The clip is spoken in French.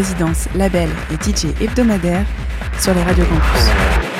La résidence, label et DJ hebdomadaire sur les radios campus.